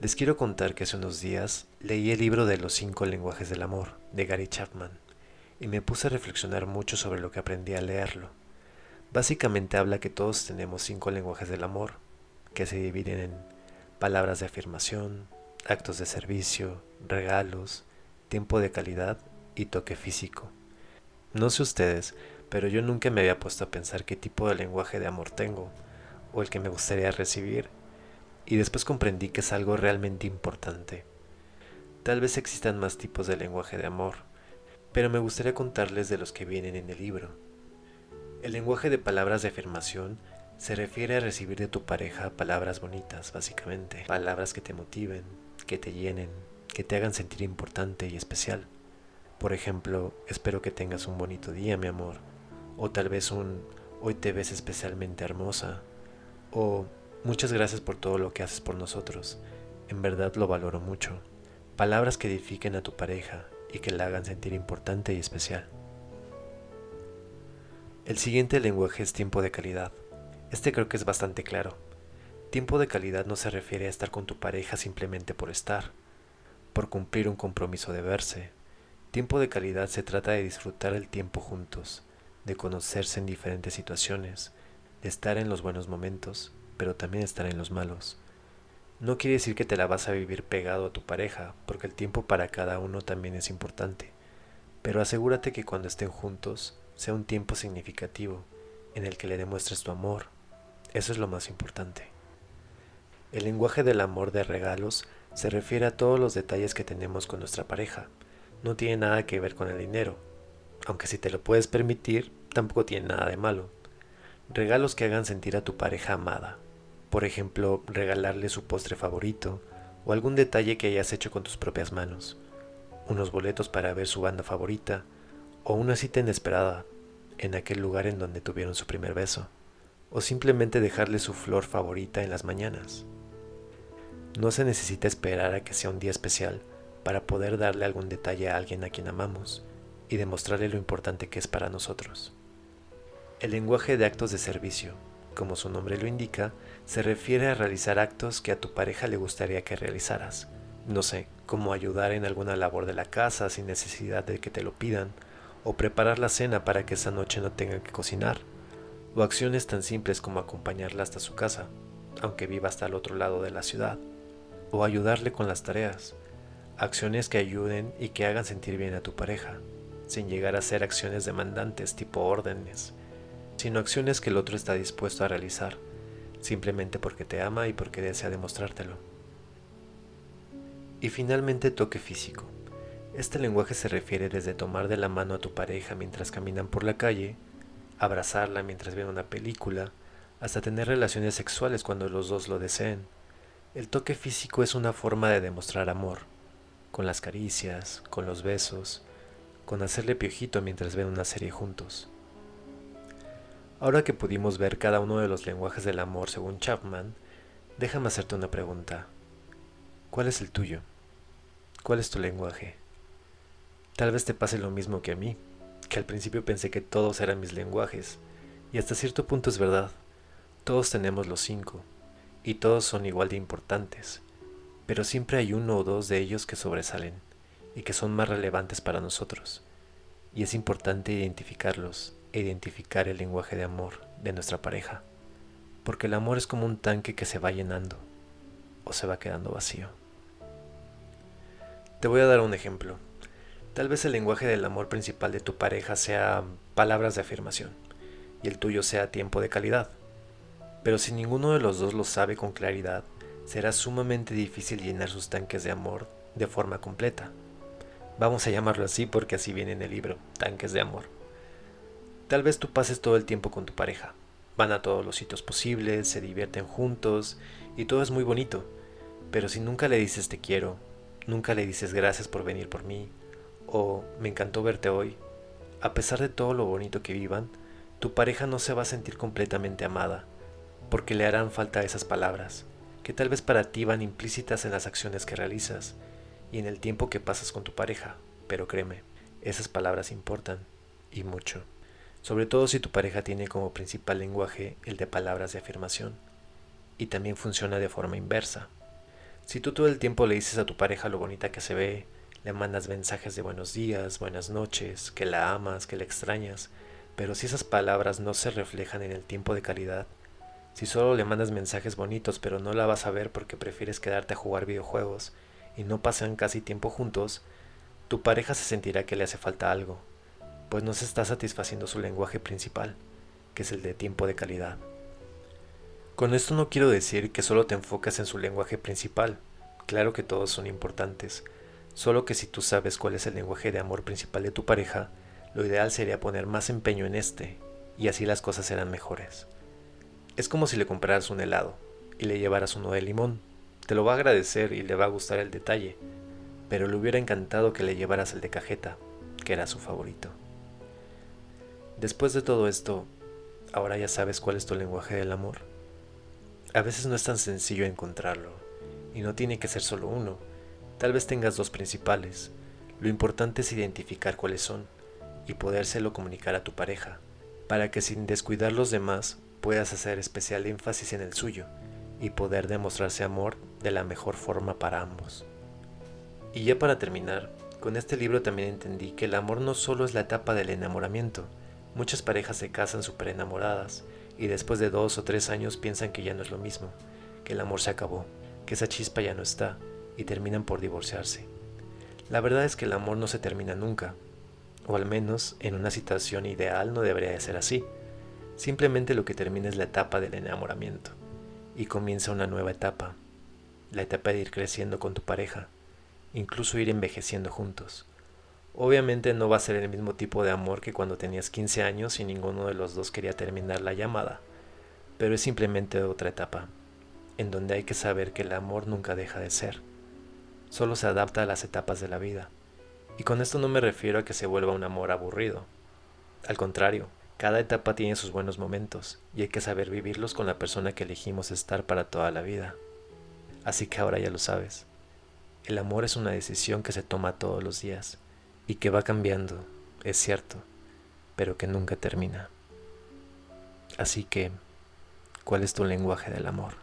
Les quiero contar que hace unos días leí el libro de los cinco lenguajes del amor de Gary Chapman y me puse a reflexionar mucho sobre lo que aprendí al leerlo. Básicamente habla que todos tenemos cinco lenguajes del amor, que se dividen en palabras de afirmación, actos de servicio, regalos, tiempo de calidad y toque físico. No sé ustedes, pero yo nunca me había puesto a pensar qué tipo de lenguaje de amor tengo, o el que me gustaría recibir, y después comprendí que es algo realmente importante. Tal vez existan más tipos de lenguaje de amor, pero me gustaría contarles de los que vienen en el libro. El lenguaje de palabras de afirmación se refiere a recibir de tu pareja palabras bonitas, básicamente, palabras que te motiven, que te llenen, que te hagan sentir importante y especial. Por ejemplo, espero que tengas un bonito día, mi amor, o tal vez un hoy te ves especialmente hermosa, o Muchas gracias por todo lo que haces por nosotros. En verdad lo valoro mucho. Palabras que edifiquen a tu pareja y que la hagan sentir importante y especial. El siguiente lenguaje es tiempo de calidad. Este creo que es bastante claro. Tiempo de calidad no se refiere a estar con tu pareja simplemente por estar, por cumplir un compromiso de verse. Tiempo de calidad se trata de disfrutar el tiempo juntos, de conocerse en diferentes situaciones, de estar en los buenos momentos pero también estar en los malos. No quiere decir que te la vas a vivir pegado a tu pareja, porque el tiempo para cada uno también es importante, pero asegúrate que cuando estén juntos sea un tiempo significativo en el que le demuestres tu amor. Eso es lo más importante. El lenguaje del amor de regalos se refiere a todos los detalles que tenemos con nuestra pareja. No tiene nada que ver con el dinero, aunque si te lo puedes permitir, tampoco tiene nada de malo. Regalos que hagan sentir a tu pareja amada, por ejemplo, regalarle su postre favorito o algún detalle que hayas hecho con tus propias manos, unos boletos para ver su banda favorita o una cita inesperada en aquel lugar en donde tuvieron su primer beso, o simplemente dejarle su flor favorita en las mañanas. No se necesita esperar a que sea un día especial para poder darle algún detalle a alguien a quien amamos y demostrarle lo importante que es para nosotros. El lenguaje de actos de servicio como su nombre lo indica, se refiere a realizar actos que a tu pareja le gustaría que realizaras. No sé, como ayudar en alguna labor de la casa sin necesidad de que te lo pidan, o preparar la cena para que esa noche no tenga que cocinar, o acciones tan simples como acompañarla hasta su casa, aunque viva hasta el otro lado de la ciudad, o ayudarle con las tareas, acciones que ayuden y que hagan sentir bien a tu pareja, sin llegar a ser acciones demandantes tipo órdenes, sino acciones que el otro está dispuesto a realizar, simplemente porque te ama y porque desea demostrártelo. Y finalmente toque físico. Este lenguaje se refiere desde tomar de la mano a tu pareja mientras caminan por la calle, abrazarla mientras ven una película, hasta tener relaciones sexuales cuando los dos lo deseen. El toque físico es una forma de demostrar amor, con las caricias, con los besos, con hacerle piojito mientras ven una serie juntos. Ahora que pudimos ver cada uno de los lenguajes del amor según Chapman, déjame hacerte una pregunta. ¿Cuál es el tuyo? ¿Cuál es tu lenguaje? Tal vez te pase lo mismo que a mí, que al principio pensé que todos eran mis lenguajes, y hasta cierto punto es verdad. Todos tenemos los cinco, y todos son igual de importantes, pero siempre hay uno o dos de ellos que sobresalen, y que son más relevantes para nosotros, y es importante identificarlos identificar el lenguaje de amor de nuestra pareja, porque el amor es como un tanque que se va llenando o se va quedando vacío. Te voy a dar un ejemplo. Tal vez el lenguaje del amor principal de tu pareja sea palabras de afirmación y el tuyo sea tiempo de calidad. Pero si ninguno de los dos lo sabe con claridad, será sumamente difícil llenar sus tanques de amor de forma completa. Vamos a llamarlo así porque así viene en el libro, tanques de amor. Tal vez tú pases todo el tiempo con tu pareja. Van a todos los sitios posibles, se divierten juntos y todo es muy bonito. Pero si nunca le dices te quiero, nunca le dices gracias por venir por mí, o me encantó verte hoy, a pesar de todo lo bonito que vivan, tu pareja no se va a sentir completamente amada, porque le harán falta esas palabras, que tal vez para ti van implícitas en las acciones que realizas y en el tiempo que pasas con tu pareja, pero créeme, esas palabras importan, y mucho sobre todo si tu pareja tiene como principal lenguaje el de palabras de afirmación, y también funciona de forma inversa. Si tú todo el tiempo le dices a tu pareja lo bonita que se ve, le mandas mensajes de buenos días, buenas noches, que la amas, que la extrañas, pero si esas palabras no se reflejan en el tiempo de calidad, si solo le mandas mensajes bonitos pero no la vas a ver porque prefieres quedarte a jugar videojuegos y no pasan casi tiempo juntos, tu pareja se sentirá que le hace falta algo, pues no se está satisfaciendo su lenguaje principal, que es el de tiempo de calidad. Con esto no quiero decir que solo te enfocas en su lenguaje principal, claro que todos son importantes, solo que si tú sabes cuál es el lenguaje de amor principal de tu pareja, lo ideal sería poner más empeño en este, y así las cosas serán mejores. Es como si le compraras un helado y le llevaras uno de limón. Te lo va a agradecer y le va a gustar el detalle, pero le hubiera encantado que le llevaras el de cajeta, que era su favorito. Después de todo esto, ¿ahora ya sabes cuál es tu lenguaje del amor? A veces no es tan sencillo encontrarlo, y no tiene que ser solo uno. Tal vez tengas dos principales. Lo importante es identificar cuáles son y podérselo comunicar a tu pareja, para que sin descuidar los demás puedas hacer especial énfasis en el suyo y poder demostrarse amor de la mejor forma para ambos. Y ya para terminar, con este libro también entendí que el amor no solo es la etapa del enamoramiento, muchas parejas se casan súper enamoradas y después de dos o tres años piensan que ya no es lo mismo, que el amor se acabó, que esa chispa ya no está y terminan por divorciarse. La verdad es que el amor no se termina nunca, o al menos en una situación ideal no debería de ser así. Simplemente lo que termina es la etapa del enamoramiento y comienza una nueva etapa, la etapa de ir creciendo con tu pareja, incluso ir envejeciendo juntos. Obviamente no va a ser el mismo tipo de amor que cuando tenías 15 años y ninguno de los dos quería terminar la llamada, pero es simplemente otra etapa, en donde hay que saber que el amor nunca deja de ser, solo se adapta a las etapas de la vida. Y con esto no me refiero a que se vuelva un amor aburrido. Al contrario, cada etapa tiene sus buenos momentos y hay que saber vivirlos con la persona que elegimos estar para toda la vida. Así que ahora ya lo sabes. El amor es una decisión que se toma todos los días y que va cambiando, es cierto, pero que nunca termina. Así que, ¿cuál es tu lenguaje del amor?